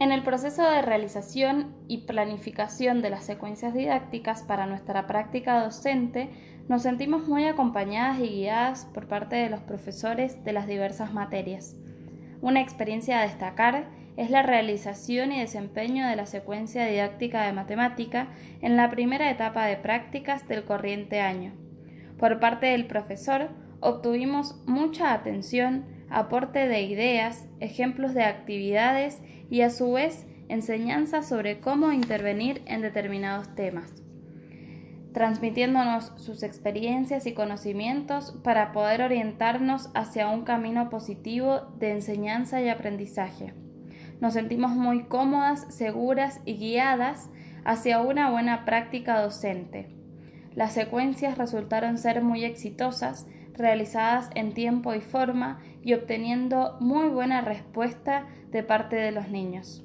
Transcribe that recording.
En el proceso de realización y planificación de las secuencias didácticas para nuestra práctica docente, nos sentimos muy acompañadas y guiadas por parte de los profesores de las diversas materias. Una experiencia a destacar es la realización y desempeño de la secuencia didáctica de matemática en la primera etapa de prácticas del corriente año. Por parte del profesor, obtuvimos mucha atención, aporte de ideas, ejemplos de actividades y a su vez enseñanza sobre cómo intervenir en determinados temas, transmitiéndonos sus experiencias y conocimientos para poder orientarnos hacia un camino positivo de enseñanza y aprendizaje. Nos sentimos muy cómodas, seguras y guiadas hacia una buena práctica docente. Las secuencias resultaron ser muy exitosas, realizadas en tiempo y forma y obteniendo muy buena respuesta de parte de los niños.